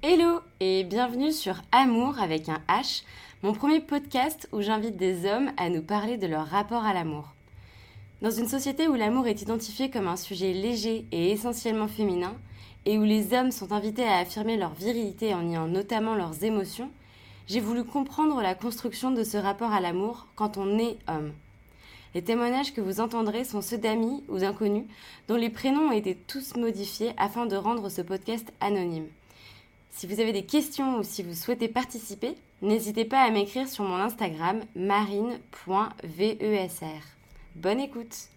Hello et bienvenue sur Amour avec un H, mon premier podcast où j'invite des hommes à nous parler de leur rapport à l'amour. Dans une société où l'amour est identifié comme un sujet léger et essentiellement féminin, et où les hommes sont invités à affirmer leur virilité en niant notamment leurs émotions, j'ai voulu comprendre la construction de ce rapport à l'amour quand on est homme. Les témoignages que vous entendrez sont ceux d'amis ou d'inconnus dont les prénoms ont été tous modifiés afin de rendre ce podcast anonyme. Si vous avez des questions ou si vous souhaitez participer, n'hésitez pas à m'écrire sur mon Instagram marine.vesr. Bonne écoute